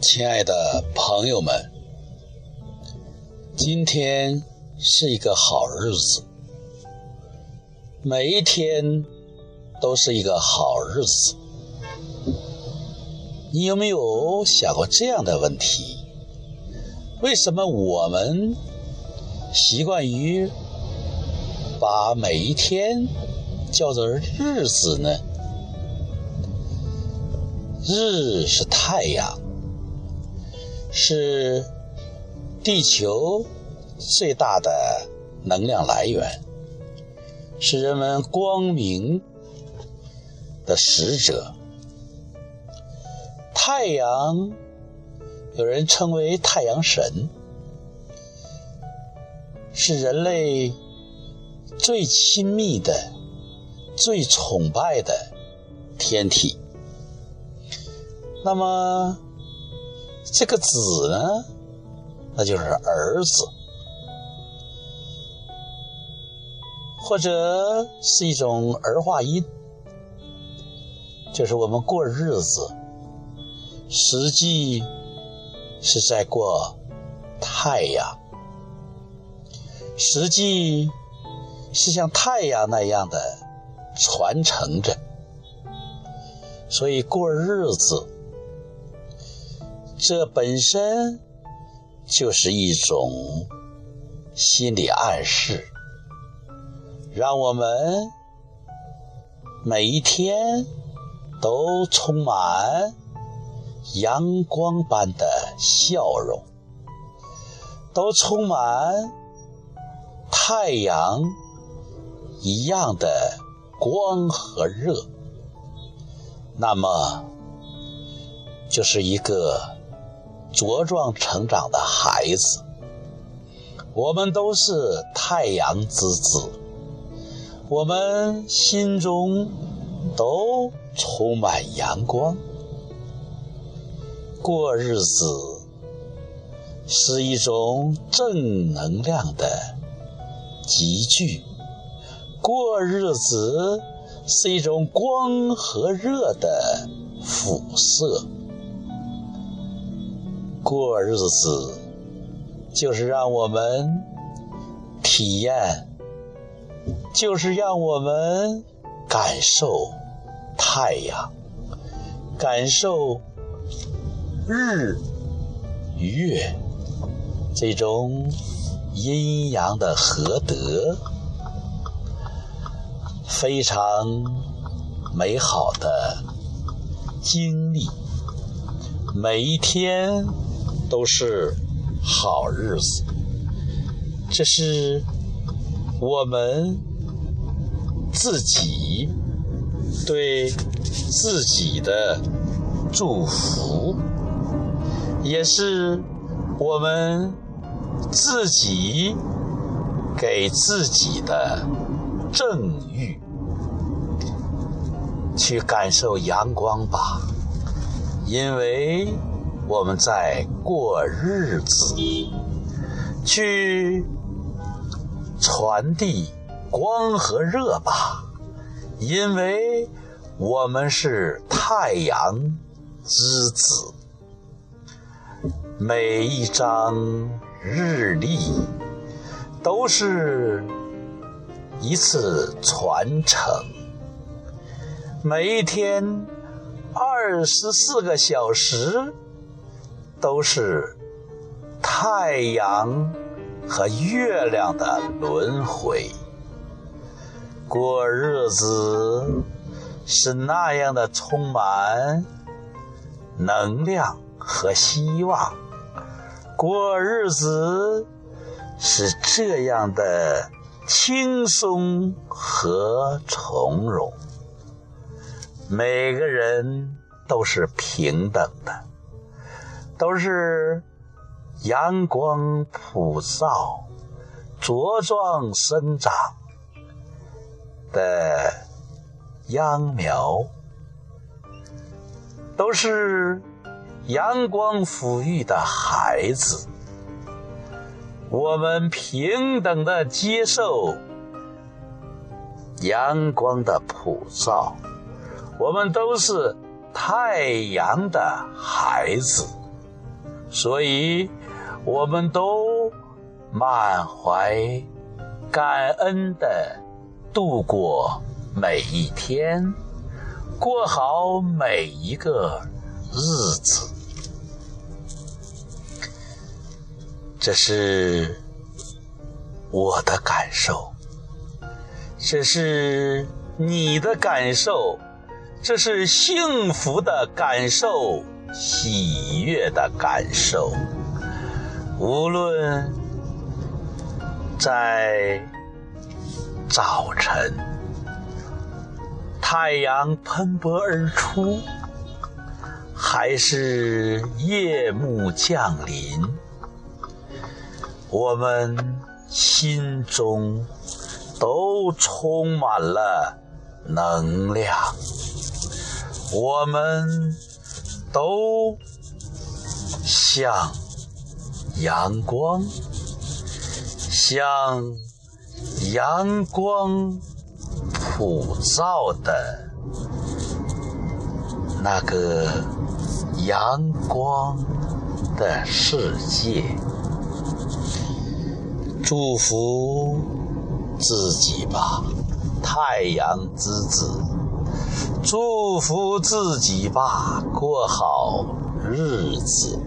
亲爱的朋友们，今天是一个好日子，每一天都是一个好日子。你有没有想过这样的问题？为什么我们习惯于把每一天叫做日子呢？日是太阳。是地球最大的能量来源，是人们光明的使者。太阳有人称为太阳神，是人类最亲密的、最崇拜的天体。那么，这个子呢，那就是儿子，或者是一种儿化音，就是我们过日子，实际是在过太阳，实际是像太阳那样的传承着，所以过日子。这本身就是一种心理暗示，让我们每一天都充满阳光般的笑容，都充满太阳一样的光和热，那么就是一个。茁壮成长的孩子，我们都是太阳之子，我们心中都充满阳光。过日子是一种正能量的集聚，过日子是一种光和热的辐射。过日子，就是让我们体验，就是让我们感受太阳，感受日月这种阴阳的合德，非常美好的经历，每一天。都是好日子，这是我们自己对自己的祝福，也是我们自己给自己的正欲。去感受阳光吧，因为。我们在过日子，去传递光和热吧，因为我们是太阳之子。每一张日历都是一次传承，每一天二十四个小时。都是太阳和月亮的轮回，过日子是那样的充满能量和希望，过日子是这样的轻松和从容，每个人都是平等的。都是阳光普照、茁壮生长的秧苗，都是阳光抚育的孩子。我们平等的接受阳光的普照，我们都是太阳的孩子。所以，我们都满怀感恩的度过每一天，过好每一个日子。这是我的感受，这是你的感受，这是幸福的感受。喜悦的感受，无论在早晨，太阳喷薄而出，还是夜幕降临，我们心中都充满了能量，我们。都像阳光，像阳光普照的那个阳光的世界。祝福自己吧，太阳之子。祝福自己吧，过好日子。